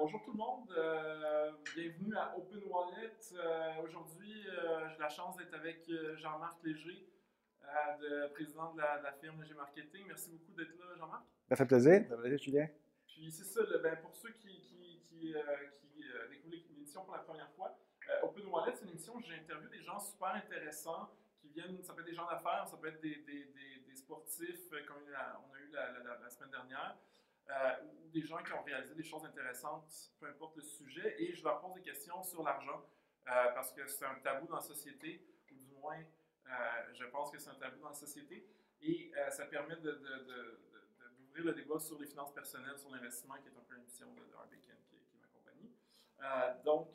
bonjour tout le monde, euh, bienvenue à Open Wallet. Euh, aujourd'hui, euh, j'ai la chance d'être avec Jean-Marc Léger, président de la, firme Léger Marketing. Merci beaucoup d'être là, Jean-Marc. Ça fait plaisir, ça fait plaisir, Julien? Puis c'est ça, ben, pour ceux qui, qui, qui, qui découvrent l'émission pour la première fois, Open Wallet, c'est une émission où j'interviewe des gens super intéressants qui viennent, ça peut être des gens d'affaires, ça peut être des, des, des, sportifs, comme on a eu la, la semaine dernière. Euh, ou des gens qui ont réalisé des choses intéressantes, peu importe le sujet, et je leur pose des questions sur l'argent, euh, parce que c'est un tabou dans la société, ou du moins, euh, je pense que c'est un tabou dans la société, et ça permet d'ouvrir le débat sur les finances personnelles, sur l'investissement, qui est un peu l'émission de Darbican qui, qui m'accompagne. donc,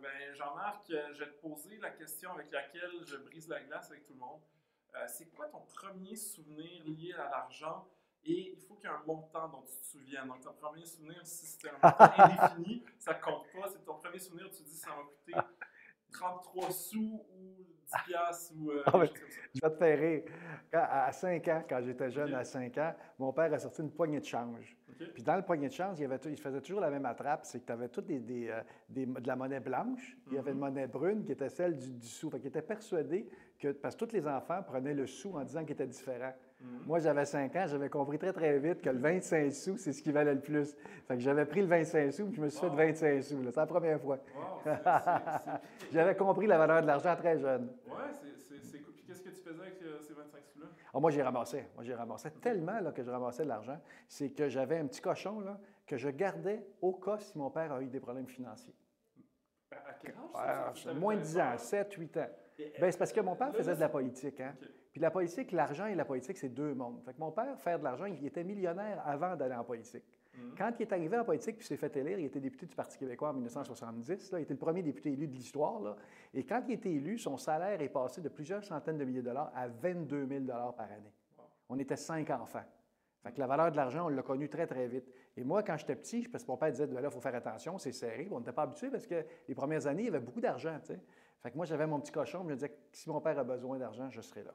ben, Jean-Marc, je vais te poser la question avec laquelle je brise la glace avec tout le monde. c'est quoi ton premier souvenir lié à l'argent et il faut qu'il y ait un montant dont tu te souviens. Donc, ton premier souvenir, si c'était un montant indéfini, ça compte pas. C'est ton premier souvenir, tu te dis ça va coûter 33 sous ou 10 piastres ou euh, ah, Je vais te faire rire. à 5 ans, quand j'étais jeune, à 5 ans, mon père a sorti une poignée de change. Puis dans le poignet de change, il, avait il faisait toujours la même attrape, c'est que tu avais toutes des, des, euh, de la monnaie blanche, il y avait une mm-hmm. monnaie brune qui était celle du, sou. Fait il était persuadé que, parce que tous les enfants prenaient le sou en disant qu'il était différent. Mm-hmm. Moi, j'avais 5 ans, j'avais compris très, très vite que le 25 sous, c'est ce qui valait le plus. Fait que j'avais pris le 25 sous, puis je me suis fait 25 sous. C'est la première fois. j'avais compris la valeur de l'argent très jeune. Oui, c'est cool. Puis qu'est-ce que tu faisais avec euh, ces 25 sous-là? Ah, moi, j'ai ramassé. Moi, j'ai ramassé tellement là, que je ramassais de l'argent. C'est que j'avais un petit cochon là, que je gardais au cas si mon père a eu des problèmes financiers. À quel âge? Ah, moins de 10 ans, 7, 8 ans. Ben, c'est parce que mon père faisait de la politique. Hein? Puis la politique, l'argent et la politique, c'est deux mondes. Fait que mon père, faire de l'argent, il était millionnaire avant d'aller en politique. Mhm. Quand il est arrivé en politique puis s'est fait élire, il était député du Parti québécois en 1970. Là, il était le premier député élu de l'histoire. Et quand il était élu, son salaire est passé de plusieurs centaines de milliers de dollars à 22 000 dollars par année. On était cinq enfants. Fait que la valeur de l'argent, on l'a connu très, très vite. Et moi, quand j'étais petit, parce que mon père disait, ben là, il faut faire attention, c'est serré. On n'était pas habitué parce que les premières années, il y avait beaucoup d'argent. Fait que moi, j'avais mon petit cochon, je me disais, si mon père a besoin d'argent, je serai là.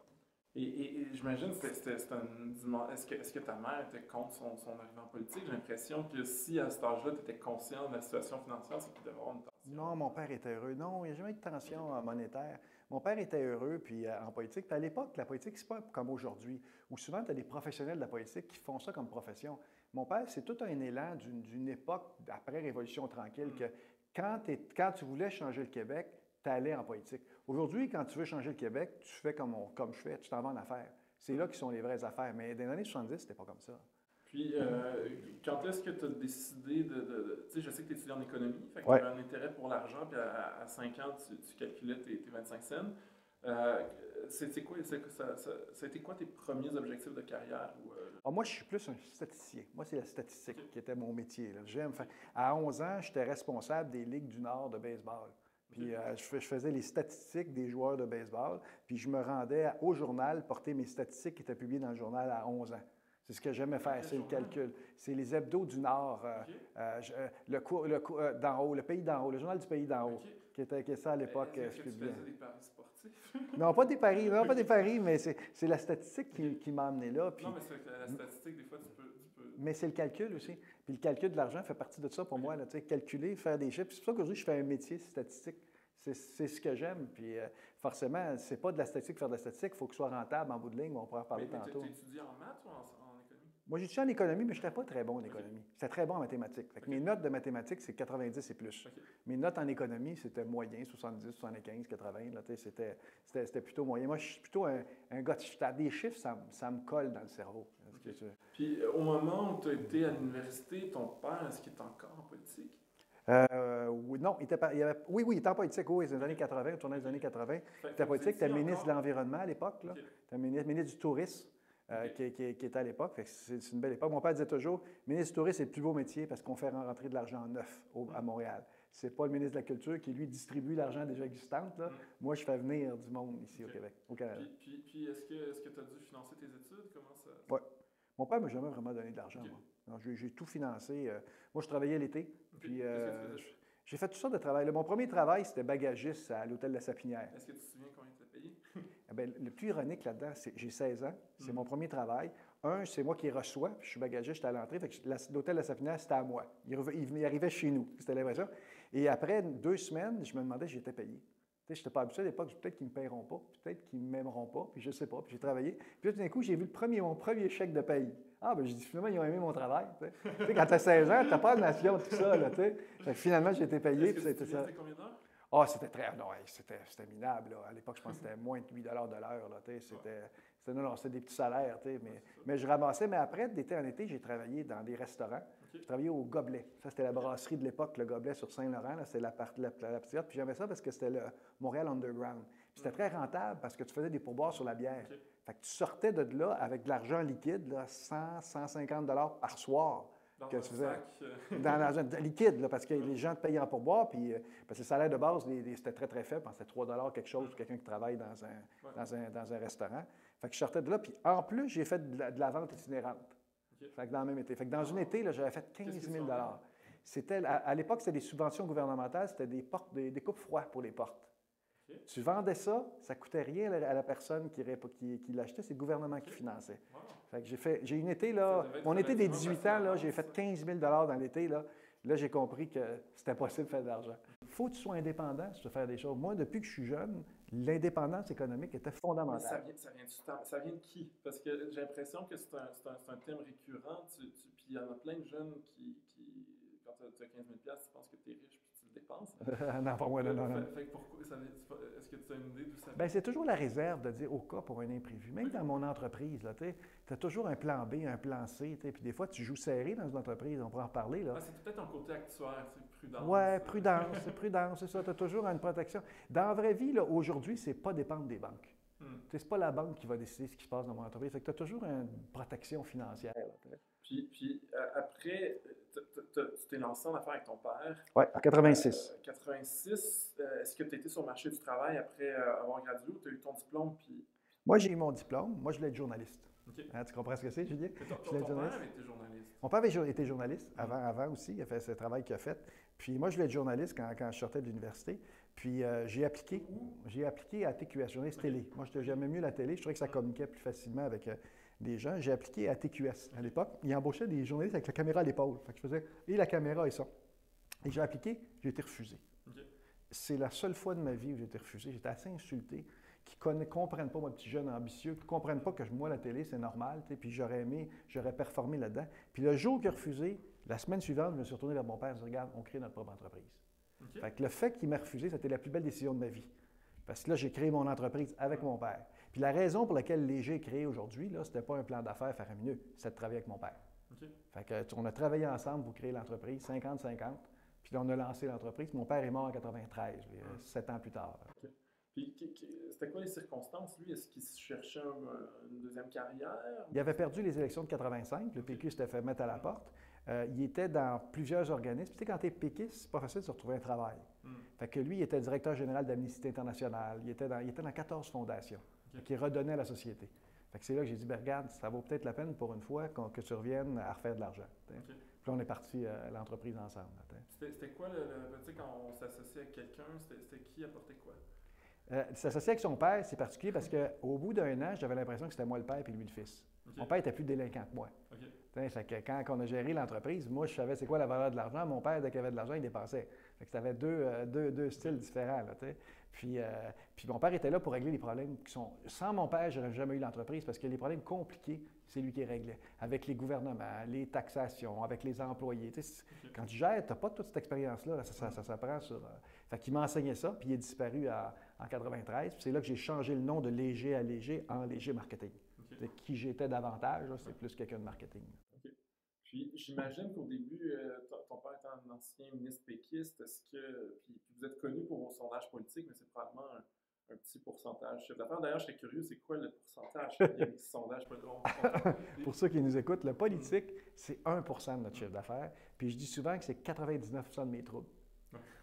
Et, j'imagine que c'était un Est-ce que, est que, ta mère était contre son, son arrivée en politique? J'ai l'impression que si à cet âge-là, tu étais conscient de la situation financière, c'est qu'il devait avoir une tension. Non, mon père était heureux. Non, il n'y a jamais eu de tension monétaire. Mon père était heureux puis euh, en politique. Puis à l'époque, la politique, c'est pas comme aujourd'hui, où souvent, tu as des professionnels de la politique qui font ça comme profession. Mon père, c'est tout un élan d'une époque après Révolution tranquille mm. que quand, quand tu voulais changer le Québec, tu allais en politique. Aujourd'hui, quand tu veux changer le Québec, tu fais comme, comme je fais, tu t'en vas en affaires. C'est là qui sont les vraies affaires. Mais dans les années 70, c'était pas comme ça. Puis, euh, quand est-ce que tu as décidé de. tu sais, je sais que tu étudies en économie, fait que tu avais un intérêt pour l'argent, puis à, 5 ans, tu, calculais tes, 25 cents. Euh, c'était quoi, ça, ça, quoi tes premiers objectifs de carrière? Ou, euh? ah, moi, je suis plus un statisticien. Moi, c'est la statistique qui était mon métier. J'aime. À 11 ans, j'étais responsable des Ligues du Nord de baseball. Puis euh, je, faisais les statistiques des joueurs de baseball, puis je me rendais au journal porter mes statistiques qui étaient publiées dans le journal à 11 ans. C'est ce que j'aimais faire, c'est le calcul. C'est les hebdos du Nord, euh, euh, le, cours, le d'en haut, le pays d'en haut, le journal du pays d'en haut, qui, était, qui ça à l'époque. Est-ce que tu faisais des paris sportifs? non, pas des paris, non, pas des paris, mais c'est la statistique qui, qui m'a amené là. Puis, non, mais la statistique, des fois, tu peux... Mais c'est le calcul aussi. Puis le calcul de l'argent fait partie de ça pour moi. Là, calculer, faire des chiffres. C'est pour ça qu'aujourd'hui, je fais un métier statistique. C'est ce que j'aime. Puis euh, forcément, c'est pas de la statistique faire de la statistique. Il faut que ce soit rentable en bout de ligne. On pourra en parler tantôt. Tu étudies en maths ou en, économie? Moi, j'étudie en économie, mais je n'étais pas très bon en économie. J'étais très bon en mathématiques. Mes notes de mathématiques, c'est 90 et plus. Mes notes en économie, c'était moyen, 70, 75, 80. C'était plutôt moyen. Moi, je suis plutôt un, gars de Des chiffres, ça, ça me colle dans le cerveau. Puis euh, au moment où tu as été à l'université, ton père, est-ce qu'il est encore en politique? Euh, oui, non, il était, il avait, oui, oui, il était en politique, oui, c'est les années 80, tournait des années 80. Il était en politique, il était ministre de l'Environnement à l'époque, okay. il était ministre, ministre, du Tourisme. Euh, qui, qui, était à l'époque. C'est une belle époque. Mon père disait toujours ministre du tourisme, c'est le plus beau métier parce qu'on fait rentrer de l'argent neuf à Montréal. C'est pas le ministre de la Culture qui, lui, distribue l'argent déjà existant. Là. Mm. Moi, je fais venir du monde ici au Québec, au Canada. Puis, puis, est-ce que tu as dû financer tes études? Comment ça? Oui. Mon père ne m'a jamais vraiment donné de l'argent. J'ai tout financé. Euh, moi, je travaillais l'été. Puis, euh, j'ai fait tout ça de travail. Mon premier travail, c'était bagagiste à l'hôtel de la Sapinière. Est-ce que tu te souviens combien tu as payé? Eh bien, le plus ironique là-dedans, c'est j'ai 16 ans, c'est hmm. mon premier travail. Un, c'est moi qui reçois, puis je suis bagagiste, j'étais à l'entrée. L'hôtel de la Safina, c'était à moi. Il, il, arrivait chez nous, c'était l'impression. Et après deux semaines, je me demandais si j'étais payé. Je n'étais pas habitué à l'époque, peut-être qu'ils ne me paieront pas, peut-être qu'ils ne m'aimeront pas, puis je ne sais pas, puis j'ai travaillé. Puis là, tout d'un coup, j'ai vu le premier, mon premier chèque de paye. Ah, ben j'ai dit, finalement, ils ont aimé mon travail. tu sais, quand tu as 16 ans, tu n'as pas de nation, tout ça. Là, fait finalement, j'ai été payé, puis c'était ça. combien d'heures? Ah, c'était très. Non, c'était, minable. Là. À l'époque, je pense que c'était moins de 8 de l'heure. C'était, c'était, non, non, c'était des petits salaires. Mais, mais je ramassais. Mais après, d'été en été, j'ai travaillé dans des restaurants. J'ai travaillé au Gobelet. Ça, c'était la brasserie de l'époque, le Gobelet sur Saint-Laurent. C'était la, partie la, la, petite. Puis j'aimais ça parce que c'était le Montréal Underground. Puis c'était très rentable parce que tu faisais des pourboires sur la bière. Fait que tu sortais de là avec de l'argent liquide, là, 100, 150 par soir. Dans que tu faisais, euh. dans l'argent liquide, là, parce que les gens te payaient en pourboire, puis euh, parce que le salaire de base, c'était très, très faible. C'était 3 quelque chose pour quelqu'un qui travaille dans un, dans, un, dans un, restaurant. Fait que je sortais de là, puis en plus, j'ai fait de la, vente itinérante. Fait que dans le même été. Fait que dans une été, j'avais fait 15 000 C'était, à, l'époque, c'était des subventions gouvernementales, c'était des, portes, des, des coupes froides pour les portes. Tu vendais ça, ça ne coûtait rien à la personne qui, qui, l'achetait, c'est le gouvernement qui finançait. Fait que j'ai fait, j'ai une été, là, mon été des 18 ans, là, j'ai fait 15 000 dans l'été, là. Là, j'ai compris que c'était possible de faire de l'argent. Il faut que tu sois indépendant si tu veux faire des choses. Moi, depuis que je suis jeune, l'indépendance économique était fondamentale. Ça vient, ça, vient ça vient, de qui? Parce que j'ai l'impression que c'est un, un, thème récurrent. puis il y en a plein de jeunes qui, qui quand tu as 15 000 tu penses que tu es riche dépenses. non, pas moi, non, non. est-ce que tu as une idée d'où ça Bien, c'est toujours la réserve de dire au cas pour un imprévu. Même dans mon entreprise, tu as toujours un plan B, un plan C. Puis des fois, tu joues serré dans une entreprise, on pourra en reparler. Ah, c'est peut-être un côté actuaire, c'est prudence. Oui, prudence, c'est prudence, c'est ça. Tu as toujours une protection. Dans la vraie vie, aujourd'hui, c'est pas dépendre des banques. Hmm. Ce n'est pas la banque qui va décider ce qui se passe dans mon entreprise. tu as toujours une protection financière. puis, puis euh, après, tu t'es lancé en affaires avec ton père? Oui, en 86. 86. Euh, euh, est-ce que tu étais sur le marché du travail après euh, avoir gradué ou tu as eu ton diplôme? Puis... Moi, j'ai eu mon diplôme. Moi, je voulais être journaliste. Hein, tu comprends ce que c'est, Julien? Ton, ton, ton père était journaliste. Mon père avait été journaliste avant, avant aussi. Il a fait ce travail qu'il a fait. Puis moi, je voulais être journaliste quand, quand je sortais de l'université. Puis j'ai appliqué. J'ai appliqué à TQS, journaliste télé. Moi, j'aimais mieux la télé. Je trouvais que ça communiquait plus facilement avec des gens. J'ai appliqué à TQS à l'époque. Ils embauchaient des journalistes avec la caméra à l'épaule. Fait que je faisais, et la caméra et ça. Et j'ai appliqué, j'ai été refusé. C'est la seule fois de ma vie où j'ai été refusé. J'étais assez insulté, qui ne comprennent pas, mon petit jeune ambitieux, qui ne comprennent pas que moi, la télé, c'est normal, puis j'aurais aimé, j'aurais performé là-dedans. Puis le jour qu'il a refusé, la semaine suivante, je me suis retourné vers mon père et dit Regarde, on crée notre propre entreprise. Fait que le fait qu'il m'a refusé, c'était la plus belle décision de ma vie. Parce que là, j'ai créé mon entreprise avec mon père. Puis la raison pour laquelle Léger est créé aujourd'hui, ce n'était pas un plan d'affaires faramineux, c'était de travailler avec mon père. Fait que, on a travaillé ensemble pour créer l'entreprise, 50-50. Puis on a lancé l'entreprise. Mon père est mort en 93, euh, sept ans plus tard. Puis c'était quoi les circonstances, lui? Est-ce qu'il cherchait une deuxième carrière? Il avait perdu les élections de 85. Le PQ s'était fait mettre à la porte. Euh, il était dans plusieurs organismes. Tu sais, quand tu es péquiste, c'est pas facile de se retrouver un travail. Hmm. Fait que lui, il était directeur général d'Amnesty International. Il était, dans, il était dans 14 fondations qui redonnait à la société. c'est là que j'ai dit, ben, regarde, ça vaut peut-être la peine pour une fois que tu reviennes à refaire de l'argent. Puis là, on est parti euh, à l'entreprise ensemble. C'était quoi, le, tu sais, quand on s'associe avec quelqu'un, c'était qui apportait quoi? Euh, S'associer avec son père, c'est particulier parce qu'au bout d'un an, j'avais l'impression que c'était moi le père et lui le fils. Mon père était plus délinquant que moi. Que quand on a géré l'entreprise, moi, je savais c'est quoi la valeur de l'argent. Mon père, dès qu'il avait de l'argent, il dépensait. Fait que ça avait deux, euh, deux, deux styles différents. Là, puis, euh, puis mon père était là pour régler les problèmes qui sont. Sans mon père, je n'aurais jamais eu l'entreprise parce que les problèmes compliqués, c'est lui qui réglait. Avec les gouvernements, les taxations, avec les employés. quand tu gères, tu n'as pas toute cette expérience-là. Ça, ça, s'apprend sur. Euh, fait qu'il m'a enseigné ça, puis il est disparu en 93. c'est là que j'ai changé le nom de léger à léger en léger marketing. Qui j'étais davantage, c'est plus quelqu'un de marketing. Puis j'imagine qu'au début, euh, ton père étant un ancien ministre péquiste, est-ce que. Puis, vous êtes connu pour vos sondages politiques, mais c'est probablement un, petit pourcentage chef d'affaires. D'ailleurs, je serais curieux, c'est quoi le pourcentage des sondages politiques? pour ceux qui nous écoutent, le politique, c'est 1% de notre chiffre d'affaires. Puis je dis souvent que c'est 99% de mes troubles.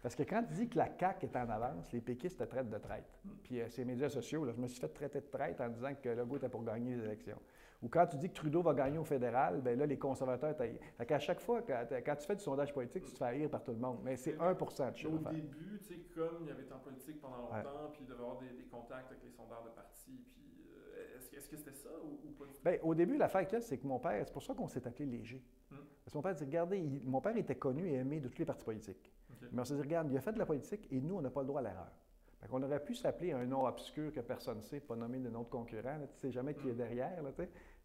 Parce que quand tu dis que la CAQ est en avance, les péquistes te traitent de traite. Hmm. Puis euh, ces médias sociaux, là, je me suis fait traiter de traite en disant que le goût était pour gagner les élections. Ou quand tu dis que Trudeau va gagner au fédéral, bien là, les conservateurs taillent. Fait qu'à chaque fois, quand, tu fais du sondage politique, tu te fais rire par tout le monde. Mais c'est 1% de chiffre. Au début, tu sais, comme il y avait été en politique pendant longtemps, puis il devait avoir des, contacts avec les sondeurs de parti, puis euh, Est-ce que c'était ça ou, pas? Bien, au début, l'affaire là, c'est que mon père, c'est pour ça qu'on s'est appelé léger. Hmm. Parce que mon père dit, regardez, mon père était connu et aimé de tous les partis politiques. Mais on s'est dit, regarde, il a fait de la politique et nous, on n'a pas le droit à l'erreur. On aurait pu s'appeler un nom obscur que personne ne sait, pas nommer de nom de concurrent. tu ne sais jamais qui est hmm. derrière. Là,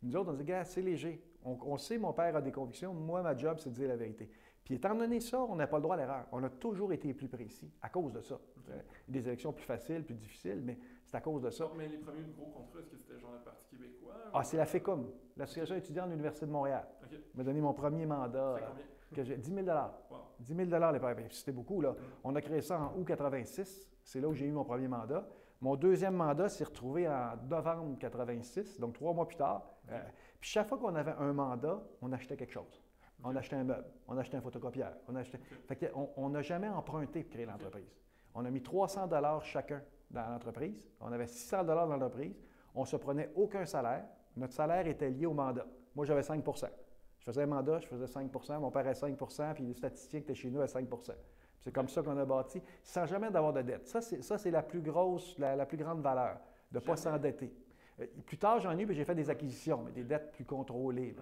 nous autres, on dit, gars, c'est léger. On, on, sait, mon père a des convictions. Moi, ma job, c'est de dire la vérité. Puis étant donné ça, on n'a pas le droit à l'erreur. On a toujours été plus précis à cause de ça. Des élections plus faciles, plus difficiles, mais c'est à cause de ça. mais les premiers gros contrats, est-ce que c'était genre le Parti québécois? Ah, c'est la FECUM, l'Association étudiante de l'Université de Montréal. Okay. m'a donné mon premier mandat. Que j'ai 10 000 10 000 les premiers. C'était beaucoup, là. Mm. On a créé ça en août 86. C'est là où j'ai eu mon premier mandat. Mon deuxième mandat s'est retrouvé en novembre 86, donc trois mois plus tard. Euh, puis chaque fois qu'on avait un mandat, on achetait quelque chose. On achetait un meuble, on achetait un photocopieur, on achetait. Fait on n'a jamais emprunté pour créer l'entreprise. On a mis 300 dollars chacun dans l'entreprise. On avait 600 dollars dans l'entreprise. On ne se prenait aucun salaire. Notre salaire était lié au mandat. Moi, j'avais 5 Je faisais un mandat, je faisais 5% Mon père avait 5% puis les statistiques étaient chez nous à 5 C'est comme ça qu'on a bâti, sans jamais d'avoir de dette. Ça, c'est la plus grosse, la, plus grande valeur, de ne pas s'endetter. Euh, plus tard, j'en ai eu, j'ai fait des acquisitions, mais des dettes plus contrôlées.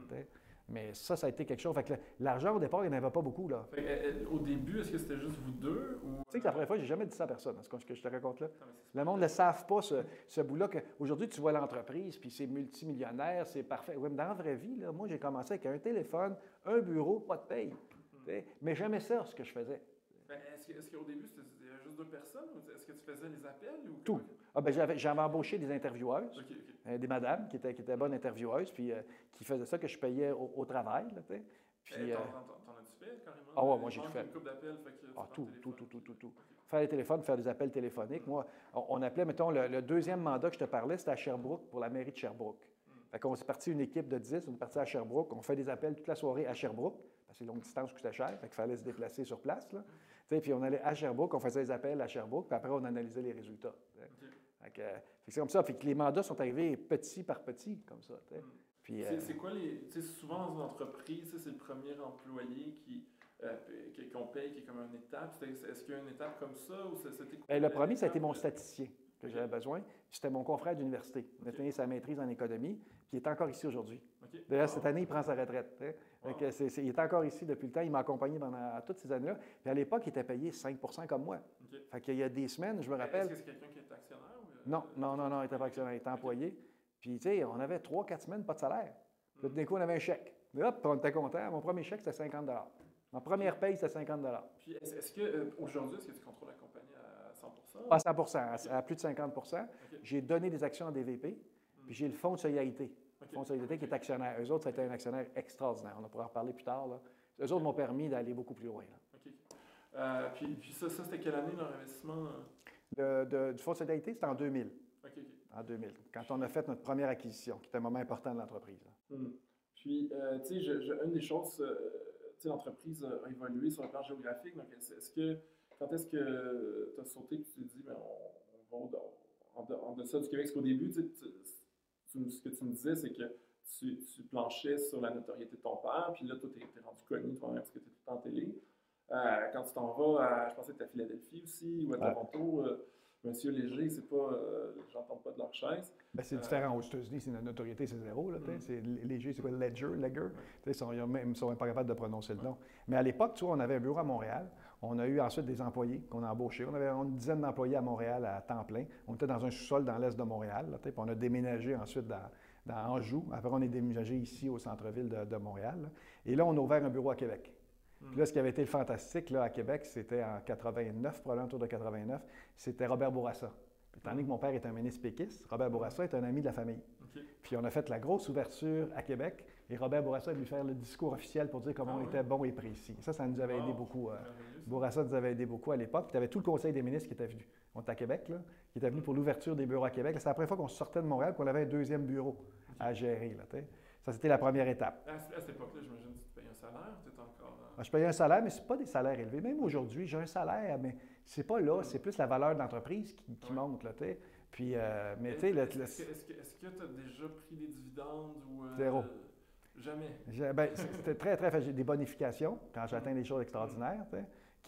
Mais ça, ça a été quelque chose. Fait que l'argent, au départ, il n'y en avait pas beaucoup. Là. Euh, euh, au début, est-ce que c'était juste vous deux? Ou... Tu sais que la première fois, j'ai jamais dit ça à personne, ce que je te raconte là. le monde ne savent pas, ce, ce bout-là. Aujourd'hui, tu vois l'entreprise, puis c'est multimillionnaire, c'est parfait. Oui, mais dans la vraie vie, là, moi, j'ai commencé avec un téléphone, un bureau, pas de paye. Hmm. Mais jamais ça, ce que je faisais. Est-ce qu'au début, c'était juste deux personnes? Est-ce que tu faisais les appels? Ou... Tout. Ah, ben, j'avais embauché des intervieweuses. Euh, des madames qui étaient, qui étaient bonnes intervieweuses, puis euh, qui faisaient ça que je payais au, travail. Là, puis, eh, euh, t'en, as-tu fait carrément? Ah ouais, moi j'ai fait. ah, tout, tout, tout, tout, tout, tout. Faire les téléphones, faire des appels téléphoniques. Moi, on, appelait, mettons, le, deuxième mandat que je te parlais, c'était à Sherbrooke, pour la mairie de Sherbrooke. Hmm. Fait qu'on s'est parti une équipe de 10, on est parti à Sherbrooke, on fait des appels toute la soirée à Sherbrooke, parce que c'est longue distance coûtait cher, fait qu'il fallait se déplacer sur place. Là. Puis on allait à Sherbrooke, on faisait des appels à Sherbrooke, puis après on analysait les résultats. C'est comme ça. Fait que les mandats sont arrivés petit par petit, comme ça. Hmm. Euh, c'est quoi les. Souvent dans une entreprise, c'est le premier employé qui. Euh, qu'on paye, qui est comme une étape. Est-ce qu'il y a une étape comme ça ou c'était ben, Le premier, ça a été mon statisticien que j'avais besoin. C'était mon confrère d'université. Il a fini sa maîtrise en économie, puis il est encore ici aujourd'hui. D'ailleurs, cette année, il prend sa retraite. il est encore ici depuis le temps. Il m'a accompagné pendant toutes ces années-là. Puis à l'époque, il était payé 5% comme moi. Fait qu'il y a des semaines, je me rappelle. Est-ce que c'est quelqu'un qui est actionnaire? Non, non, non, non, il n'était pas actionnaire, il était employé. Puis, tu sais, on avait trois, quatre semaines, pas de salaire. Puis, d'un coup, on avait un chèque. Mais hop, on était content. Mon premier chèque, c'était 50 Ma première paye, c'était 50 Puis, est-ce que, euh, aujourd'hui, est-ce que tu contrôles la compagnie à 100% À 100% à, plus de 50% J'ai donné des actions en DVP, hmm. puis j'ai le fonds de solidarité. Fonds de solidarité qui est actionnaire. Eux autres, c'était un actionnaire extraordinaire. On pourra en reparler plus tard. Là. Eux autres m'ont permis d'aller beaucoup plus loin. OK. Euh, puis, puis, ça, ça c'était quelle année, leur investissement? du fonds de solidarité, c'était en 2000. En 2000, quand on a fait notre première acquisition, qui était un moment important de l'entreprise. Hmm. Puis, euh, tu sais, une des choses, euh, tu sais, l'entreprise a évolué sur le plan géographique. Donc, est-ce que, quand est-ce que tu as sauté et tu t'es dit, ben, on, va en, en, deçà du Québec? Parce qu'au début, tu, ce que tu me disais, c'est que tu, planchais sur la notoriété de ton père, puis là, toi, tu es, rendu connu toi-même parce que tu es tout en télé. Euh, quand tu t'en vas à, je pensais que tu à Philadelphie aussi, ou à Toronto, euh, Monsieur Léger, c'est pas, euh, j'entends pas de leur chaise. Ben, c'est différent aux États-Unis, c'est la notoriété, c'est zéro. Là, mm. c'est Léger, c'est quoi, Ledger, Ledger. Ils sont, même, sont même pas capables de prononcer le nom. Mais à l'époque, tu vois, on avait un bureau à Montréal. On a eu ensuite des employés qu'on a embauchés. On avait une dizaine d'employés à Montréal à temps plein. On était dans un sous-sol dans l'est de Montréal. Là, puis on a déménagé ensuite dans, dans Anjou. Après, on est déménagé ici au centre-ville de, de Montréal. Et là, on a ouvert un bureau à Québec. Puis là, ce qui avait été le fantastique là, à Québec, c'était en 89, probablement autour de 89, c'était Robert Bourassa. Puis, tandis que mon père est un ministre péquiste, Robert Bourassa est un ami de la famille. Puis on a fait la grosse ouverture à Québec et Robert Bourassa a dû faire le discours officiel pour dire comment on ah était bon et précis. Ça, ça nous avait aidé beaucoup. Euh, Bourassa nous avait aidé beaucoup à l'époque. Puis tu avais tout le conseil des ministres qui était venu. On était à Québec, là, qui était venu pour l'ouverture des bureaux à Québec. C'est la première fois qu'on sortait de Montréal qu'on avait un deuxième bureau à gérer. Là, ça, c'était la première étape. À, cette époque-là, j'imagine que tu payais un salaire, tu encore. Euh, je payais un salaire, mais ce pas des salaires élevés. Même aujourd'hui, j'ai un salaire, mais c'est pas là, c'est plus la valeur de l'entreprise qui, monte. Là, Puis, euh, mais tu sais, est-ce, que tu as déjà pris des dividendes ou. Euh, Zéro. Jamais? Ben, c'était très, très. Des bonifications quand j'atteins des choses extraordinaires.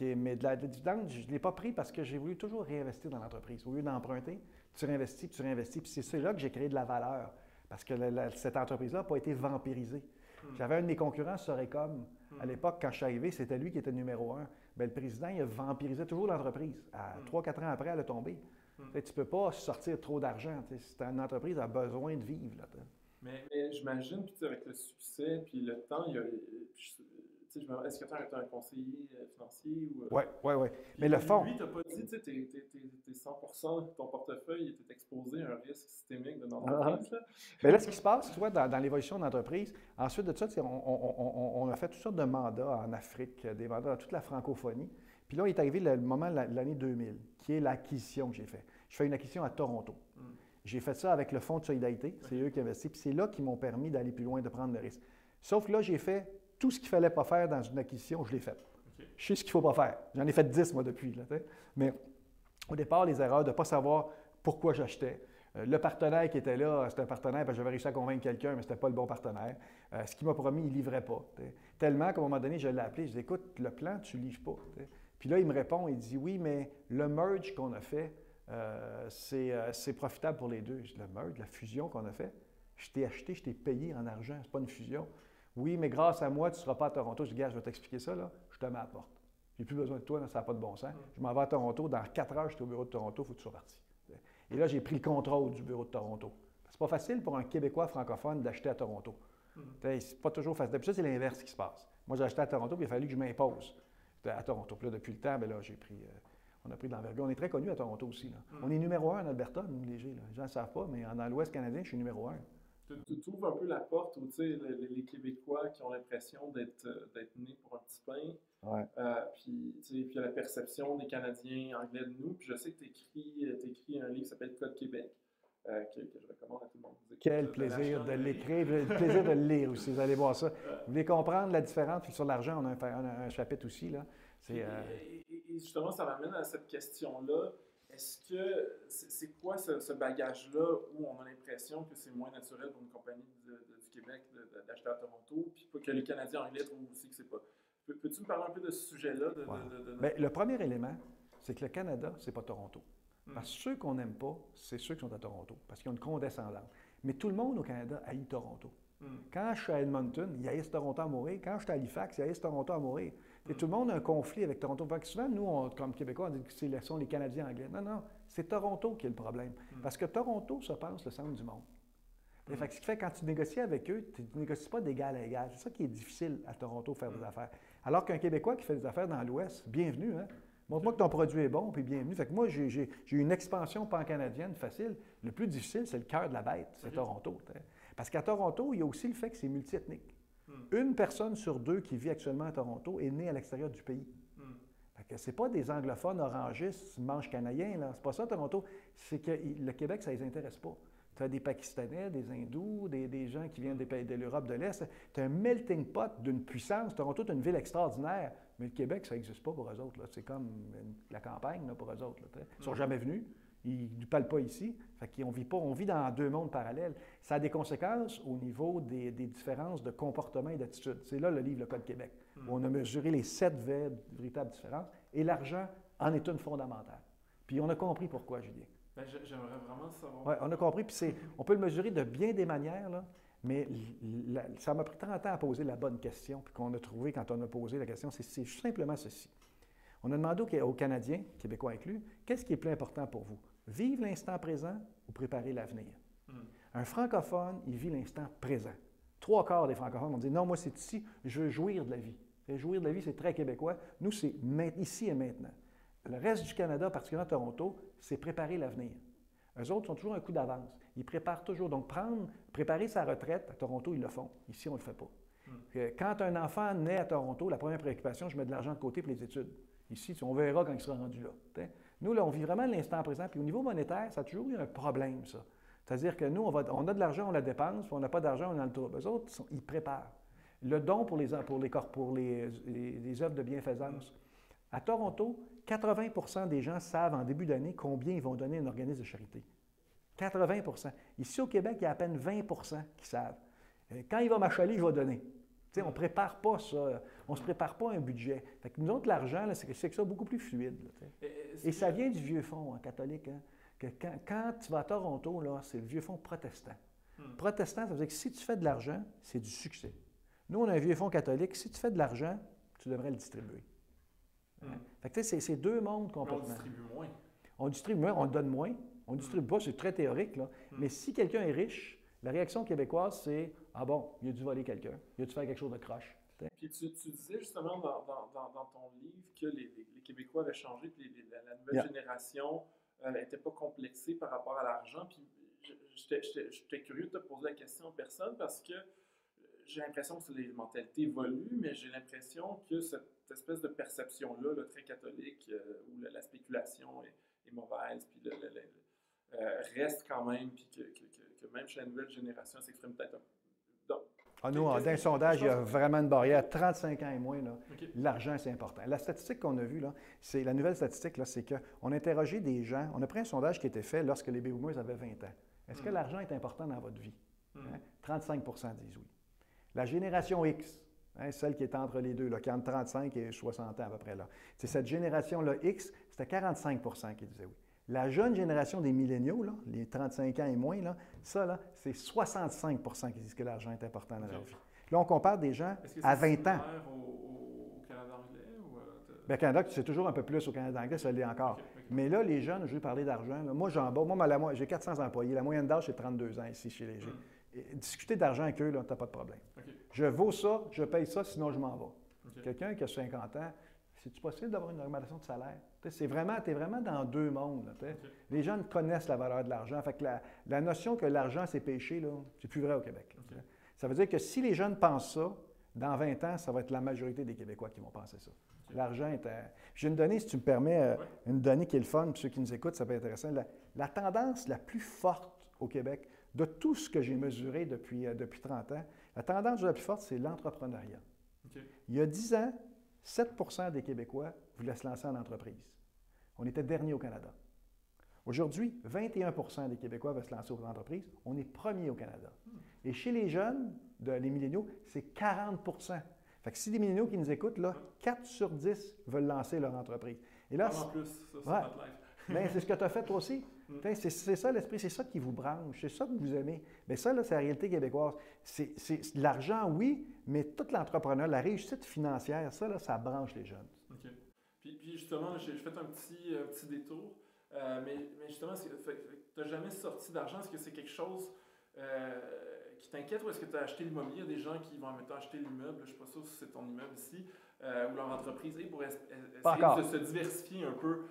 Mais de la, dividende, je ne l'ai pas pris parce que j'ai voulu toujours réinvestir dans l'entreprise. Au lieu d'emprunter, tu réinvestis, puis tu réinvestis. Puis c'est là que j'ai créé de la valeur. Parce que cette entreprise-là n'a pas été vampirisée. Hmm. J'avais un de mes concurrents, Sorecom. À hmm. l'époque, quand je suis arrivé, c'était lui qui était numéro un. Bien, le président, il a vampirisé toujours l'entreprise. À hmm. trois, quatre ans après, elle a tombé. Tu ne peux pas sortir trop d'argent. Une entreprise a besoin de vivre. Là, mais, mais j'imagine, avec le succès, puis le temps, il y a, est-ce que tu as un conseiller euh, financier? Oui, oui, oui. Mais le fond. Lui, tu n'as pas dit, tu sais, 100 ton portefeuille est exposé à un risque systémique de l'entreprise. Ah, mais là, ce qui se passe, tu vois, dans, l'évolution de l'entreprise, ensuite de ça, on, on, a fait toutes sortes de mandats en Afrique, des mandats dans toute la francophonie. Puis là, il est arrivé le moment de l'année 2000, qui est l'acquisition que j'ai faite. Je fais une acquisition à Toronto. Hmm. J'ai fait ça avec le Fonds de solidarité. C'est eux qui investissent. Puis c'est là qu'ils m'ont permis d'aller plus loin, de prendre le risque. Sauf que là, j'ai fait tout ce qu'il ne fallait pas faire dans une acquisition, je l'ai fait. Je sais ce qu'il ne faut pas faire. J'en ai fait 10, moi, depuis. Là, mais au départ, les erreurs de ne pas savoir pourquoi j'achetais. Euh, le partenaire qui était là, c'était un partenaire, parce que j'avais réussi à convaincre quelqu'un, mais ce n'était pas le bon partenaire. Euh, ce qu'il m'a promis, il ne livrait pas. Tellement qu'à un moment donné, je l'ai appelé, je lui ai dit Écoute, le plan, tu ne livres pas. Puis là, il me répond, il dit Oui, mais le merge qu'on a fait, euh, c'est profitable pour les deux. Je dis Le merge, la fusion qu'on a fait, je t'ai acheté, je t'ai payé en argent, ce n'est pas une fusion. Oui, mais grâce à moi, tu ne seras pas à Toronto. Je dis, gars, je vais t'expliquer ça, là. Je te mets à la porte. J'ai plus besoin de toi, ça n'a pas de bon sens. Je m'en vais à Toronto. Dans quatre heures, je suis au bureau de Toronto, il faut que tu sois parti. Et là, j'ai pris le contrôle du bureau de Toronto. C'est pas facile pour un Québécois francophone d'acheter à Toronto. Mm. C'est pas toujours facile. D'habitude, c'est l'inverse qui se passe. Moi, j'ai acheté à Toronto, puis il a fallu que je m'impose à Toronto. Puis là, depuis le temps, ben là, j'ai pris. Euh, on a pris de l'envergure. On est très connu à Toronto aussi. Là. Mm. On est numéro un en Alberta, nous, léger. Les gens ne savent pas, mais dans l'Ouest canadien, je suis numéro un tu, ouvres un peu la porte où les, les Québécois qui ont l'impression d'être euh, nés pour un petit pain. Ouais. Euh, puis, puis il y a la perception des Canadiens anglais de nous. Puis je sais que tu écris, euh, écris, un livre qui s'appelle Code Québec. Euh, que, que, je recommande à tout le monde. Quel plaisir de l'écrire, le plaisir de le lire aussi, vous allez voir ça. Vous voulez comprendre la différence, puis sur l'argent, on a un, un, chapitre aussi. Là. Et, et, justement, ça m'amène à cette question-là. Est-ce que c'est quoi ce, bagage-là où on a l'impression que c'est moins naturel pour une compagnie du Québec d'acheter à Toronto, puis que les Canadiens anglais trouvent aussi que c'est pas. Peux-tu me parler un peu de ce sujet-là? Ben, le premier élément, c'est que le Canada, c'est pas Toronto. Hmm. Parce que ceux qu'on n'aime pas, c'est ceux qui sont à Toronto, parce qu'ils ont une condescendance. Mais tout le monde au Canada haït Toronto. Hmm. Quand je suis à Edmonton, il haïssent Toronto à mourir. Quand je suis à Halifax, il haïssent Toronto à mourir. Et tout le monde a un conflit avec Toronto. souvent, nous, comme Québécois, on dit que ce sont les Canadiens anglais. Non, non, c'est Toronto qui est le problème. Mm. Parce que Toronto se pense le centre du monde. Mm. ce qui fait quand tu négocies avec eux, tu ne négocies pas d'égal à égal. C'est ça qui est difficile à Toronto, faire des mm. affaires. Alors qu'un Québécois qui fait des affaires dans l'Ouest, bienvenue, hein? Montre-moi que ton produit est bon, puis bienvenue. Fait que moi, j'ai une expansion pan-canadienne facile. Le plus difficile, c'est le cœur de la bête, c'est Toronto. Parce qu'à Toronto, il y a aussi le fait que c'est multiethnique. Hmm. Une personne sur deux qui vit actuellement à Toronto est née à l'extérieur du pays. Hmm. Ce n'est pas des anglophones orangistes, manches canadiens, là. C'est pas ça, Toronto. C'est que le Québec, ça ne les intéresse pas. Tu as des Pakistanais, des Hindous, des, gens qui viennent des pays de l'Europe de l'Est. Tu as un melting pot d'une puissance. Toronto est une ville extraordinaire, mais le Québec, ça n'existe pas pour eux autres. C'est comme la campagne pour eux autres. Ils ne sont hmm. jamais venus. Ils ne parlent pas ici. Fait vit pas, on vit dans deux mondes parallèles. Ça a des conséquences au niveau des, différences de comportement et d'attitude. C'est là le livre Le Code Québec, où on a mesuré les sept véritables différences, et l'argent en est une fondamentale. Puis on a compris pourquoi, Julien. Ben, j'aimerais vraiment savoir. Oui, on a compris, puis on peut le mesurer de bien des manières, là, mais ça m'a pris 30 ans à poser la bonne question, puis qu'on a trouvé quand on a posé la question, c'est simplement ceci. On a demandé aux Canadiens, Québécois inclus, qu'est-ce qui est plus important pour vous? Vivre l'instant présent ou préparer l'avenir. Hmm. Un francophone, il vit l'instant présent. Trois quarts des francophones vont dire Non, moi, c'est ici, je veux jouir de la vie. Et jouir de la vie, c'est très québécois. Nous, c'est ici et maintenant. Le reste du Canada, particulièrement Toronto, c'est préparer l'avenir. Eux autres sont toujours un coup d'avance. Ils préparent toujours. Donc, prendre, préparer sa retraite, à Toronto, ils le font. Ici, on ne le fait pas. Hmm. Quand un enfant naît à Toronto, la première préoccupation, je mets de l'argent de côté pour les études. Ici, on verra quand il sera rendu là. Nous, là, on vit vraiment l'instant présent. Puis au niveau monétaire, ça a toujours eu un problème, ça. C'est-à-dire que nous, on, on, a de l'argent, on la dépense, puis on n'a pas d'argent, on a le trouble. Eux autres, ils préparent. Le don pour les, pour les, pour les, œuvres de bienfaisance. À Toronto, 80% des gens savent en début d'année combien ils vont donner à un organisme de charité. 80% Ici au Québec, il y a à peine 20% qui savent. Euh, quand il va m'achaler, je vais donner. On ne prépare pas ça. On ne se prépare pas un budget. Fait que nous autres, l'argent, c'est que ça beaucoup plus fluide. Et, ça vient du vieux fonds hein, catholique. Hein, que quand, tu vas à Toronto, c'est le vieux fonds protestant. Hmm. Protestant, ça veut dire que si tu fais de l'argent, c'est du succès. Nous, on a un vieux fonds catholique. Si tu fais de l'argent, tu devrais le distribuer. Hmm. Fait que c'est deux mondes complètement. on distribue moins. On distribue moins, on donne moins. On ne distribue pas, c'est très théorique. Là. Hmm. Mais si quelqu'un est riche, la réaction québécoise, c'est Ah bon, il a dû voler quelqu'un, il a dû faire quelque chose de croche. Puis tu, disais justement dans, ton livre que les, Québécois avaient changé, que la, nouvelle génération n'était euh, pas complexée par rapport à l'argent. Puis j'étais curieux de te poser la question en personne parce que j'ai l'impression que les mentalités évoluent, mais j'ai l'impression que cette espèce de perception-là, très catholique, euh, où la, spéculation est, mauvaise, puis euh, reste quand même, puis que, même chez la nouvelle génération, s'exprime peut-être un ah, nous, dans un sondage, il y a vraiment une barrière. 35 ans et moins, l'argent, c'est important. La statistique qu'on a vue, là, c'est la nouvelle statistique, c'est qu'on a interrogé des gens. On a pris un sondage qui était fait lorsque les baby boomers avaient 20 ans. Est-ce que hmm. l'argent est important dans votre vie? 35% hmm. hein? disent oui. La génération X, hein, celle qui est entre les deux, là, qui a entre 35 et 60 ans à peu près, là. C'est cette génération-là X, c'était 45% qui disaient oui. La jeune génération des milléniaux, les 35 ans et moins, là, ça, là, c'est 65% qui disent que l'argent est important dans leur vie. Là, on compare des gens à 20 ans. Au, au, Canada anglais? Ou, euh, Bien, Canada, c'est toujours un peu plus au Canada anglais, ça l'est encore. Mais là, les jeunes, je vais parler d'argent. Moi, j'en bats. Moi, j'ai 400 employés. La moyenne d'âge, c'est 32 ans ici chez les gens. Hmm. Discuter d'argent avec eux, tu n'as pas de problème. Je vaux ça, je paye ça, sinon je m'en vais. Quelqu'un qui a 50 ans, c'est-tu possible d'avoir une augmentation de salaire? C'est vraiment, tu es vraiment dans deux mondes. Les gens connaissent la valeur de l'argent. Fait que la, notion que l'argent, c'est péché, c'est plus vrai au Québec. Ça veut dire que si les jeunes pensent ça, dans 20 ans, ça va être la majorité des Québécois qui vont penser ça. L'argent est. J'ai une donnée, si tu me permets, euh, une donnée qui est le fun, pour ceux qui nous écoutent, ça peut être intéressant. La, tendance la plus forte au Québec, de tout ce que j'ai mesuré depuis, euh, depuis 30 ans, la tendance la plus forte, c'est l'entrepreneuriat. Il y a 10 ans, 7% des Québécois voulaient se lancer en entreprise. On était dernier au Canada. Aujourd'hui, 21% des Québécois veulent se lancer aux entreprises. On est premier au Canada. Et chez les jeunes, de, les milléniaux, c'est 40% fait que si des milléniaux qui nous écoutent, là, 4 sur 10 veulent lancer leur entreprise. Et là, en plus, ça, c'est life. Ben, c'est ce que tu as fait toi aussi. Mm. C'est ça l'esprit, c'est ça qui vous branche, c'est ça que vous aimez. Mais ça, c'est la réalité québécoise. C'est l'argent, oui, mais tout l'entrepreneur, la réussite financière, ça, là, ça branche les jeunes. OK. Puis, justement, j'ai fait un petit, petit détour. Euh, mais, mais, justement, tu n'as jamais sorti d'argent. Est-ce que c'est quelque chose euh, qui t'inquiète ou est-ce que tu as acheté l'immobilier? Il y a des gens qui vont en même temps acheter l'immeuble. Je ne sais pas si c'est ton immeuble ici euh, ou leur entreprise pour essayer de se diversifier un peu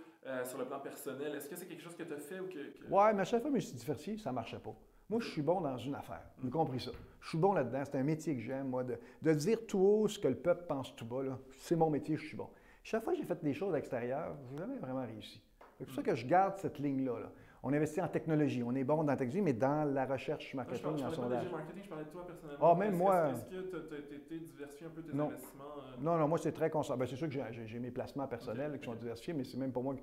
sur le plan personnel. Est-ce que c'est quelque chose que tu as fait ou que. Oui, mais à chaque fois que je me suis diversifié, ça ne marchait pas. Moi, je suis bon dans une affaire. Vous compris ça. Je suis bon là-dedans. C'est un métier que j'aime, moi, de, de, dire tout haut ce que le peuple pense tout bas. C'est mon métier, je suis bon. Chaque fois que j'ai fait des choses extérieures, je n'ai jamais vraiment réussi. C'est pour ça que je garde cette ligne-là. On investit en technologie. On est bon dans la technologie, mais dans la recherche marketing, en sondage. marketing, je parlais de toi personnellement. Ah, même moi. Est-ce que tu as été diversifié un peu tes non. investissements? Euh? Non, non, moi, c'est très constant. Ben, c'est sûr que j'ai mes placements personnels qui sont diversifiés, mais c'est même pour moi que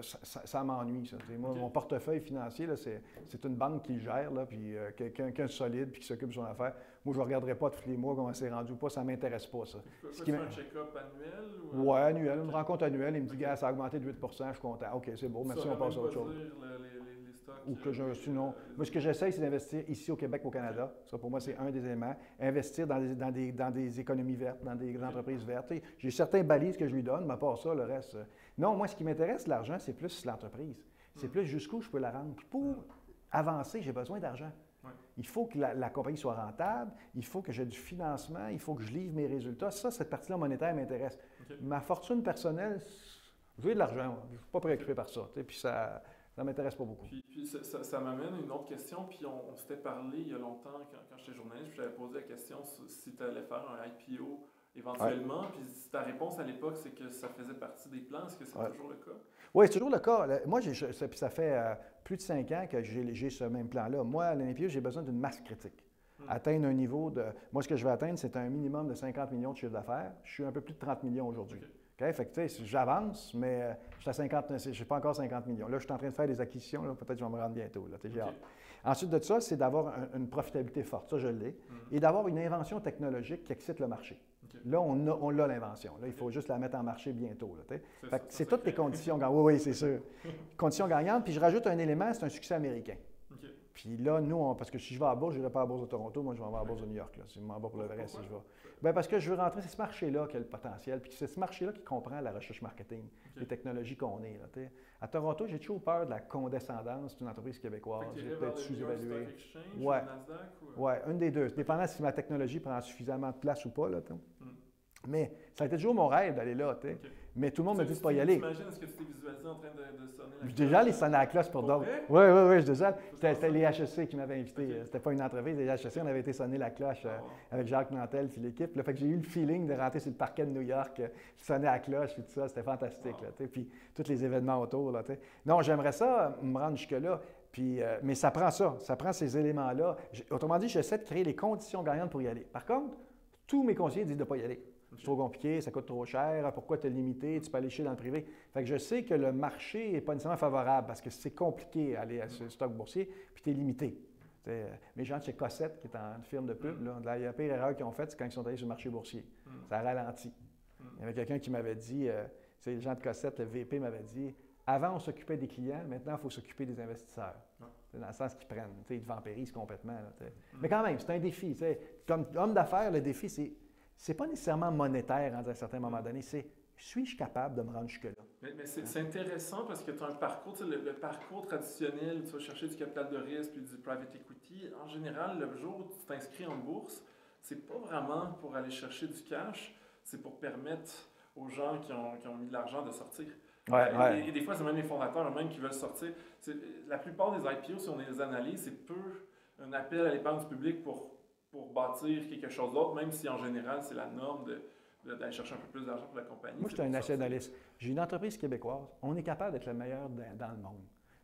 ça, m'ennuie. Ça. Moi, mon portefeuille financier, c'est une banque qui le gère, là, puis euh, quelqu'un de solide, puis qui s'occupe de son affaire. Moi, je ne regarderai pas tous les mois comment c'est rendu ou pas, ça ne m'intéresse pas, ça. Fais un check-up annuel? Ou... Oui, annuel, une rencontre annuelle. Il me dit, ça a augmenté de 8% je suis content. OK, c'est bon, merci, on passe à autre chose. Ou que je, sinon, moi, ce que j'essaie, c'est d'investir ici au Québec, au Canada. Ça, pour moi, c'est un des éléments. Investir dans des, dans des, dans des économies vertes, dans des entreprises vertes. J'ai certains balises que je lui donne, mais à part ça, le reste. Euh, non, moi, ce qui m'intéresse, l'argent, c'est plus l'entreprise. C'est plus jusqu'où je peux la rendre. Puis pour avancer, j'ai besoin d'argent. Il faut que la, compagnie soit rentable, il faut que j'ai du financement, il faut que je livre mes résultats. Ça, cette partie-là monétaire m'intéresse. Ma fortune personnelle, je veux de l'argent, je ne suis pas préoccupé par ça. Puis ça ne m'intéresse pas beaucoup. Puis, ça, m'amène à une autre question. Puis on, s'était parlé il y a longtemps, quand, j'étais journaliste, je t'avais posé la question si tu allais faire un IPO éventuellement. Puis ta réponse à l'époque, c'est que ça faisait partie des plans. Est-ce que c'est toujours le cas? Oui, c'est toujours le cas. Moi, ça, fait euh, plus de cinq ans que j'ai ce même plan-là. Moi, à l'NPO, j'ai besoin d'une masse critique. Hmm. Atteindre un niveau de. Moi, ce que je veux atteindre, c'est un minimum de 50 millions de chiffre d'affaires. Je suis un peu plus de 30 millions aujourd'hui. Fait que, j'avance, mais euh, je suis à 50, je n'ai pas encore 50 millions. Là, je suis en train de faire des acquisitions. Peut-être que je vais me rendre bientôt. Là, Ensuite de ça, c'est d'avoir une profitabilité forte, ça je l'ai, mm. et d'avoir une invention technologique qui excite le marché. Là, on a, on l'invention. Là, il faut juste la mettre en marché bientôt. C'est toutes les conditions gagnantes. Oui, oui, c'est sûr. conditions gagnantes. Puis je rajoute un élément, c'est un succès américain. Puis là, nous, parce que si je vais à la bourse, je n'irai pas à la bourse de Toronto, moi je vais à la bourse de New York. Là, si je m'en vais pour le vrai, si je vais. Bien, parce que je veux rentrer, c'est ce marché-là qui a le potentiel, puis c'est ce marché-là qui comprend la recherche marketing, les technologies qu'on est. Là, à Toronto, j'ai toujours peur de la condescendance d'une entreprise québécoise. J'ai peut-être sous-évalué. Ouais. ouais, une des deux. Dépendant si ma technologie prend suffisamment de place ou pas. Là, hmm. Mais ça a été toujours mon rêve d'aller là. Mais tout le monde me dit de pas y aller. T'imagines, est-ce que tu t'es visualisé en train de, sonner la cloche? Déjà, les sonner à la cloche pour d'autres. Oui, oui, oui, je déjà. C'était les HEC qui m'avaient invité. C'était pas une entreprise, les HEC, on avait été sonner la cloche euh, ah, avec Jacques Nantel et l'équipe. Fait que j'ai eu le feeling de rentrer sur le parquet de New York, euh, sonner à la cloche et tout ça. C'était fantastique. Là, puis tous les événements autour. Là, non, j'aimerais ça me rendre jusque-là. Puis, euh, mais ça prend ça, ça prend ces éléments-là. Autrement dit, j'essaie de créer les conditions gagnantes pour y aller. Par contre, tous mes conseillers disent de ne pas y aller. C'est trop compliqué, ça coûte trop cher, pourquoi te limiter, tu peux aller chez dans le privé. Fait que je sais que le marché n'est pas nécessairement favorable parce que c'est compliqué d'aller à ce stock boursier, puis tu es limité. mes gens de chez Cossette, qui est une firme de pub, mm. là, la pire erreur qu'ils ont faite, c'est quand ils sont allés sur le marché boursier. Mm. Ça a ralenti. Mm. Il y avait quelqu'un qui m'avait dit, euh, les gens de Cossette, le VP m'avait dit, avant on s'occupait des clients, maintenant il faut s'occuper des investisseurs. Dans le sens qu'ils prennent, ils vampirisent complètement. Mais quand même, c'est un défi. Comme homme d'affaires, le défi, c'est n'est pas nécessairement monétaire à un certain moment donné, c'est suis-je capable de me rendre jusque-là? Mais, c'est intéressant parce que tu as un parcours, le, parcours traditionnel, tu vas chercher du capital de risque puis du private equity. En général, le jour où tu t'inscris en bourse, c'est pas vraiment pour aller chercher du cash, c'est pour permettre aux gens qui ont, qui ont mis de l'argent de sortir. Ouais, ouais. Et, des fois, c'est même les fondateurs eux-mêmes qui veulent sortir. La plupart des IPO, si on les analyse, c'est peu un appel à l'épargne publique pour pour bâtir quelque chose d'autre, même si en général, c'est la norme d'aller chercher un peu plus d'argent pour la compagnie. Moi, je suis un nationaliste. J'ai une entreprise québécoise. On est capable d'être le meilleur dans, le monde.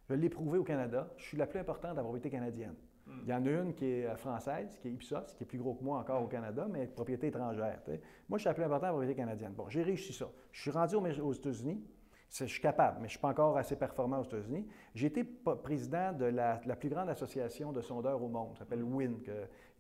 Je l'ai prouvé au Canada. Je suis la plus importante de la propriété canadienne. Hmm. Il y en a une qui est euh, française, qui est Ipsos, qui est plus gros que moi encore au Canada, mais propriété étrangère. Moi, je suis la plus importante de la propriété canadienne. Bon, j'ai réussi ça. Je suis rendu aux États-Unis. Je suis capable, mais je ne suis pas encore assez performant aux États-Unis. J'ai été président de la, plus grande association de sondeurs au monde, ça s'appelle WIN,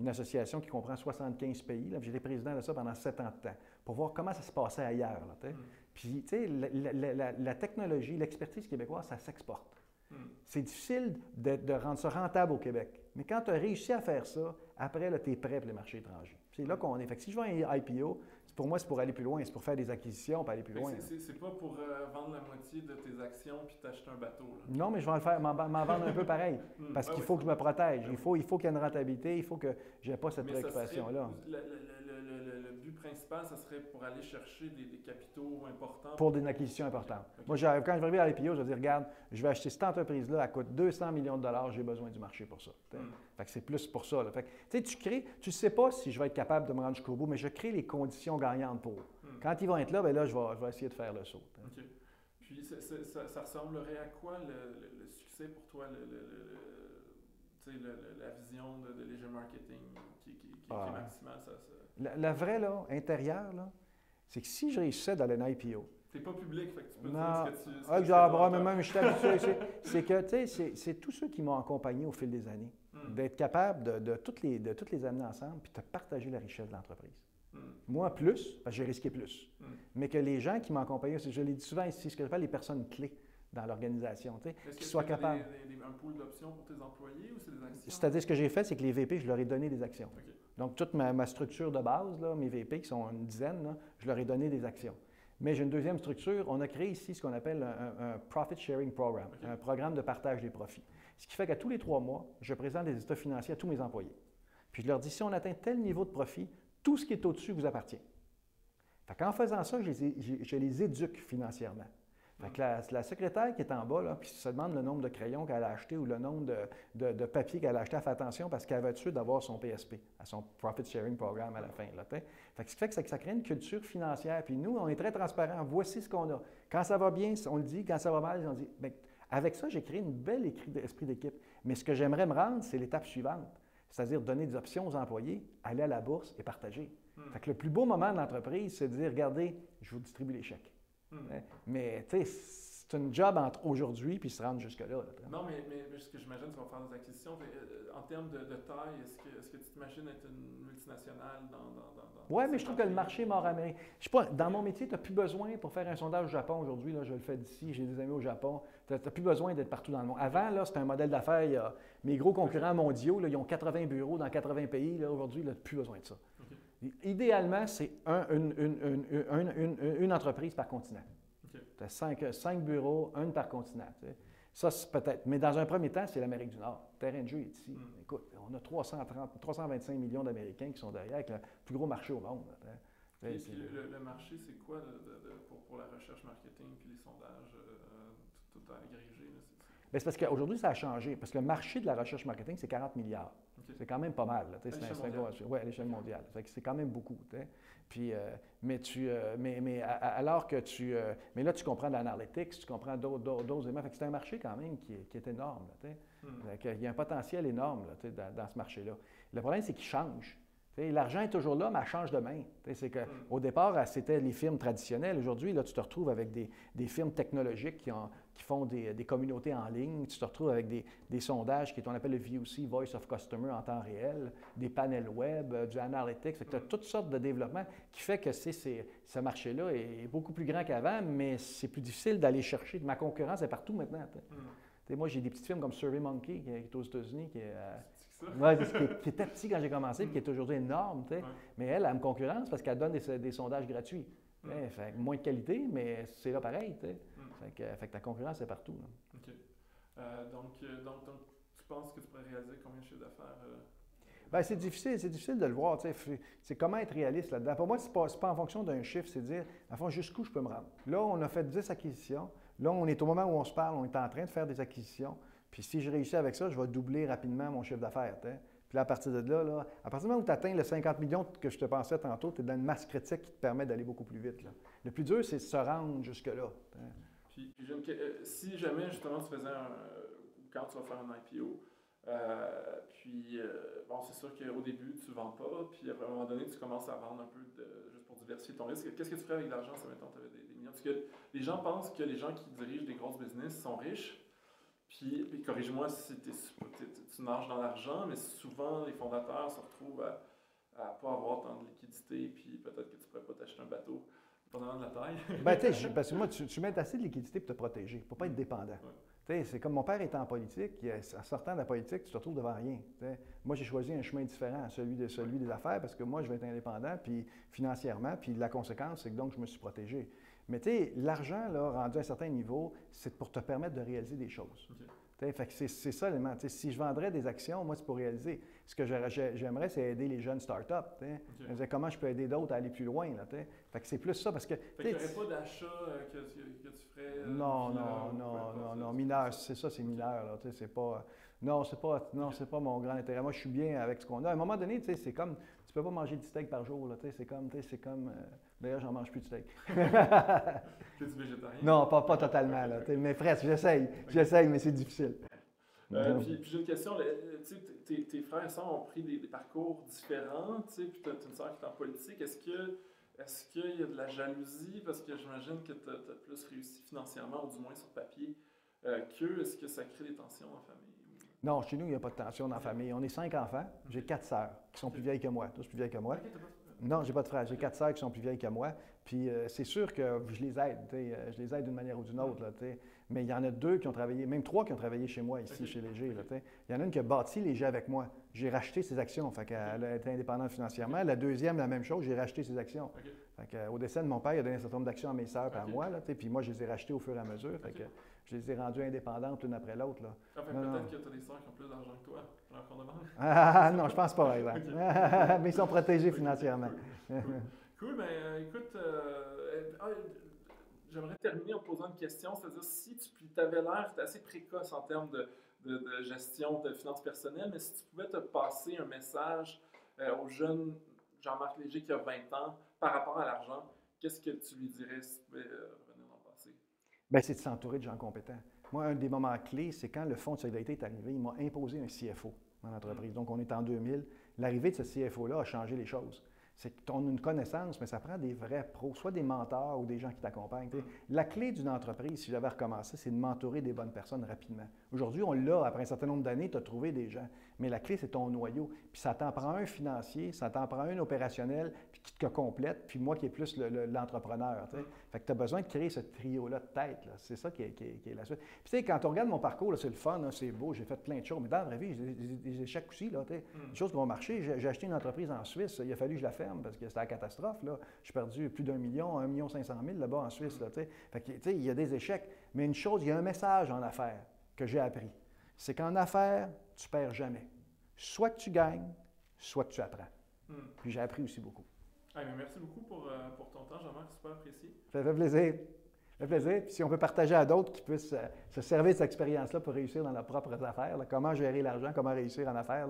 une association qui comprend 75 pays. J'ai été président de ça pendant sept ans de temps, pour voir comment ça se passait ailleurs. Mm. Puis, tu sais, la, technologie, l'expertise québécoise, ça s'exporte. Mm. C'est difficile de, rendre ça rentable au Québec. Mais quand tu as réussi à faire ça, après, tu es prêt pour les marchés étrangers. C'est là qu'on est. Fait que si je vois un IPO, pour moi, c'est pour aller plus loin, c'est pour faire des acquisitions, pour aller plus loin. C'est pas pour euh, vendre la moitié de tes actions puis t'acheter un bateau. Non, mais je vais le faire, m'en vendre un peu pareil. Hmm. parce qu'il faut que je me protège. Il faut, il faut qu'il y ait une rentabilité, il faut que je n'ai pas cette préoccupation-là. Le, but principal, ce serait pour aller chercher des, capitaux importants. Pour des acquisitions importantes. Moi, quand je vais arriver à l'IPO, je vais dire, regarde, je vais acheter cette entreprise-là, elle coûte 200 millions de dollars, j'ai besoin du marché pour ça. Hmm. Fait que c'est plus pour ça. Fait tu crées, tu sais pas si je vais être capable de me rendre jusqu'au bout, mais je crée les conditions pour. Hmm. Quand ils vont être là, bien là, je vais, je vais essayer de faire le saut. OK. Puis ça, ça, ressemblerait à quoi le, succès pour toi, la vision de, de marketing qui, qui, qui, est ah. maximale? Ça, la, vraie, là, intérieure, là, c'est que si je réussissais dans un IPO, c'est pas public, fait que tu peux non. dire ce que tu. Ah, genre, mais même je suis habitué. c'est que, tu sais, c'est tous ceux qui m'ont accompagné au fil des années, hmm. d'être capable de, de, toutes les, de toutes les amener ensemble puis de partager la richesse de l'entreprise. Moi, plus, parce que j'ai risqué plus. Hmm. Mais que les gens qui m'ont accompagné, je l'ai dit souvent ici, ce que j'appelle les personnes clés dans l'organisation, tu sais, qui soient capables. Est-ce que un pool d'options pour tes employés ou c'est des actions? C'est-à-dire, ce que j'ai fait, c'est que les VP, je leur ai donné des actions. Donc, toute ma, structure de base, là, mes VP, qui sont une dizaine, je leur ai donné des actions. Mais j'ai une deuxième structure. On a créé ici ce qu'on appelle un, Profit Sharing Program, un programme de partage des profits. Ce qui fait qu'à tous les trois mois, je présente des états financiers à tous mes employés. Puis je leur dis, si on atteint tel niveau de profit, tout ce qui est au-dessus vous appartient. En faisant ça, je les éduque financièrement la, secrétaire qui est en bas, là, puis se demande le nombre de crayons qu'elle a acheté ou le nombre de, papiers qu'elle a acheté, elle fait attention parce qu'elle va être sûre d'avoir son PSP, son Profit Sharing Program à la fin. Fait ce qui fait que ça, crée une culture financière. Puis nous, on est très transparent. Voici ce qu'on a. Quand ça va bien, on le dit. Quand ça va mal, on dit. Bien, avec ça, j'ai créé une belle esprit d'équipe. Mais ce que j'aimerais me rendre, c'est l'étape suivante. C'est-à-dire donner des options aux employés, aller à la bourse et partager. Hmm. Fait que le plus beau moment de l'entreprise, c'est de dire, regardez, je vous distribue les chèques. Hmm. Hein? Mais, tu sais, c'est une job entre aujourd'hui puis se rendre jusque-là. non, mais, mais, ce que j'imagine, tu vas faire des acquisitions. Euh, en termes de, taille, est-ce que, est que, tu t'imagines être une multinationale dans. dans, dans oui, mais je trouve que le marché nord-américain. Je sais pas, dans mon métier, tu n'as plus besoin pour faire un sondage au Japon aujourd'hui. je le fais d'ici, j'ai des amis au Japon. Tu n'as plus besoin d'être partout dans le monde. Avant, là, c'était un modèle d'affaires. Mes gros concurrents mondiaux, là, ils ont 80 bureaux dans 80 pays. Aujourd'hui, tu n'as plus besoin de ça. Idéalement, c'est une, une, une, entreprise par continent. Tu as cinq, bureaux, un par continent. Ça, c'est peut-être. Mais dans un premier temps, c'est l'Amérique du Nord. Le terrain de jeu est ici. Hmm. Écoute, on a 330, 325 millions d'Américains qui sont derrière, avec le plus gros marché au monde. Et le, marché, c'est quoi pour, la recherche marketing et les sondages, euh, tout, à agrégé? Ben, c'est parce qu'aujourd'hui, ça a changé. Parce que le marché de la recherche marketing, c'est 40 milliards. C'est quand même pas mal. Oui, à l'échelle mondiale. C'est quand même beaucoup. Puis, euh, mais, tu, euh, mais, mais alors que tu. Euh, mais là, tu comprends l'analytics, tu comprends d'autres éléments. c'est un marché quand même qui est, qui est énorme. Hmm. Il y a un potentiel énorme dans, dans, ce marché-là. Le problème, c'est qu'il change. L'argent est toujours là, mais elle change de main. C'est que, mm. Au départ, c'était les firmes traditionnelles. Aujourd'hui, là, tu te retrouves avec des, des firmes technologiques qui, ont, qui font des, des, communautés en ligne. Tu te retrouves avec des, des sondages qui qu'on appelle le VOC, Voice of Customer en temps réel, des panels web, euh, du analytics. Tu as toutes sortes de développements qui fait que c'est, ce marché-là est beaucoup plus grand qu'avant, mais c'est plus difficile d'aller chercher. Ma concurrence est partout maintenant. Mm. Moi, j'ai des petites firmes comme SurveyMonkey qui est aux États-Unis, qui est, oui, qui, était petit quand j'ai commencé, et qui est aujourd'hui énorme. Mais elle, elle me concurrence parce qu'elle donne des, sondages gratuits. Fait, moins de qualité, mais c'est là pareil. Fait, que, fait, que, ta concurrence est partout. OK. Euh, donc, euh, donc, donc, tu penses que tu pourrais réaliser combien de chiffres d'affaires? Euh? Bien, c'est difficile, c'est difficile de le voir. C'est comment être réaliste là-dedans. Pour moi, ce n'est pas, pas, en fonction d'un chiffre, c'est dire, à fond, jusqu'où je peux me rendre. Là, on a fait 10 acquisitions. Là, on est au moment où on se parle, on est en train de faire des acquisitions. Puis si je réussis avec ça, je vais doubler rapidement mon chiffre d'affaires. Puis là, à partir de là, là, à partir du moment où tu atteins les 50 millions que je te pensais tantôt, tu es dans une masse critique qui te permet d'aller beaucoup plus vite. Là. Le plus dur, c'est de se rendre jusque-là. Puis, euh, si jamais, justement, tu faisais un. Quand tu vas faire un IPO, euh, puis, euh, bon, c'est sûr qu'au début, tu ne vends pas, puis à un moment donné, tu commences à vendre un peu juste pour diversifier ton risque. Qu'est-ce que tu ferais avec l'argent si maintenant tu avais des, millions? Parce que les gens pensent que les gens qui dirigent des grosses business sont riches, puis, corrige-moi si tu nages dans l'argent, mais souvent les fondateurs se retrouvent à ne pas avoir tant de liquidité, puis peut-être que tu ne pourrais pas t'acheter un bateau, dépendamment de la taille. ben, tu parce que moi, tu, mets assez de liquidité pour te protéger, pour ne pas être dépendant. C'est comme mon père était en politique, en sortant de la politique, tu te retrouves devant rien. Moi, j'ai choisi un chemin différent à celui, de, celui des affaires parce que moi, je vais être indépendant, puis financièrement, puis la conséquence, c'est que donc je me suis protégé. Mais tu sais, l'argent, là, rendu à un certain niveau, c'est pour te permettre de réaliser des choses. c'est, ça l'élément. Si je vendrais des actions, moi, c'est pour réaliser. Ce que j'aimerais, c'est aider les jeunes startups. Okay. comment je peux aider d'autres à aller plus loin. Là, fait que c'est plus ça parce que. Fait pas d'achat euh, que, que, tu ferais. Euh, non, non, non, non, non, mineur, c'est ça, c'est mineur. Là, c'est pas. Non, c'est pas, non, c'est pas mon grand intérêt. Moi, je suis bien avec ce qu'on a. À un moment donné, c'est comme, tu peux pas manger du steak par jour. C'est comme, c'est comme. Euh, D'ailleurs, j'en mange plus de steak. es végétarien? Non, pas, pas totalement. Là. Mais presque, j'essaye. J'essaye, mais c'est difficile. Euh, puis, j'ai une question. Tes, tes, frères et sœurs ont pris des, parcours différents, puis tu as une sœur qui est en politique. Est-ce que est-ce qu'il y a de la jalousie? Parce que j'imagine que tu as, plus réussi financièrement, ou du moins sur papier, euh, qu'eux. Est-ce que ça crée des tensions en famille? Non, chez nous, il n'y a pas de tension dans la famille. On est cinq enfants. J'ai quatre sœurs qui sont plus vieilles que moi, tous plus vieilles que moi. Non, j'ai pas de frères. J'ai quatre sœurs qui sont plus vieilles que moi. Puis euh, c'est sûr que je les aide. Euh, je les aide d'une manière ou d'une autre. Là, mais il y en a deux qui ont travaillé, même trois qui ont travaillé chez moi ici, chez Léger. Là, il y en a une qui a bâti Léger avec moi. J'ai racheté ses actions. Fait qu'elle a été indépendante financièrement. La deuxième, la même chose. J'ai racheté ses actions. Fait au décès de mon père, il a donné un certain nombre d'actions à mes sœurs et à moi. Là, puis moi, je les ai rachetées au fur et à mesure. Fait que, je les ai rendues indépendantes l'une après l'autre. Là. peut-être que tu as des sœurs qui ont plus d'argent que toi. Ah, non, je pense pas, par exemple. mais ils sont protégés financièrement. cool, mais euh, écoute, euh, ah, j'aimerais terminer en posant une question, c'est-à-dire si tu avais l'air assez précoce en termes de, de, gestion de finances personnelles, mais si tu pouvais te passer un message euh, au jeune Jean-Marc Léger qui a 20 ans par rapport à l'argent, qu'est-ce que tu lui dirais si tu pouvais revenir dans le passé? Bien, c'est de s'entourer de gens compétents. Moi, un des moments clés, c'est quand le Fonds de solidarité est arrivé, il m'a imposé un CFO dans l'entreprise. Donc, on est en 2000. L'arrivée de ce CFO-là a changé les choses. C'est que tu as une connaissance, mais ça prend des vrais pros, soit des mentors ou des gens qui t'accompagnent. La clé d'une entreprise, si j'avais recommencé, c'est de mentorer des bonnes personnes rapidement. Aujourd'hui, on l'a, après un certain nombre d'années, tu as trouvé des gens. Mais la clé, c'est ton noyau. Puis ça t'en prend un financier, ça t'en prend un opérationnel, puis qui te complète, puis moi qui est plus l'entrepreneur. fait que tu as besoin de créer ce trio-là de tête. C'est ça qui est, la suite. Puis tu sais, quand on regarde mon parcours, c'est le fun, c'est beau, j'ai fait plein de choses. Mais dans la vraie vie, j'ai des échecs aussi. Là, Des mm. choses qui vont marcher. J'ai acheté une entreprise en Suisse, il a fallu que je la ferme parce que c'était la catastrophe. Là. J'ai perdu plus d'un million, un million cinq cent mille là-bas en Suisse. Là, fait que, il y a des échecs. Mais une chose, il y a un message en affaires que j'ai appris. C'est qu'en affaires, tu perds jamais. Soit que tu gagnes, soit que tu apprends. Hmm. Puis j'ai appris aussi beaucoup. merci beaucoup pour, euh, pour ton temps, Jean-Marc, super apprécié. Ça fait plaisir. Ça fait plaisir. Puis si on peut partager à d'autres qui puissent euh, se servir de cette expérience-là pour réussir dans leurs propres affaires, comment gérer l'argent, comment réussir en affaires,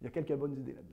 il y a quelques bonnes idées là-dedans.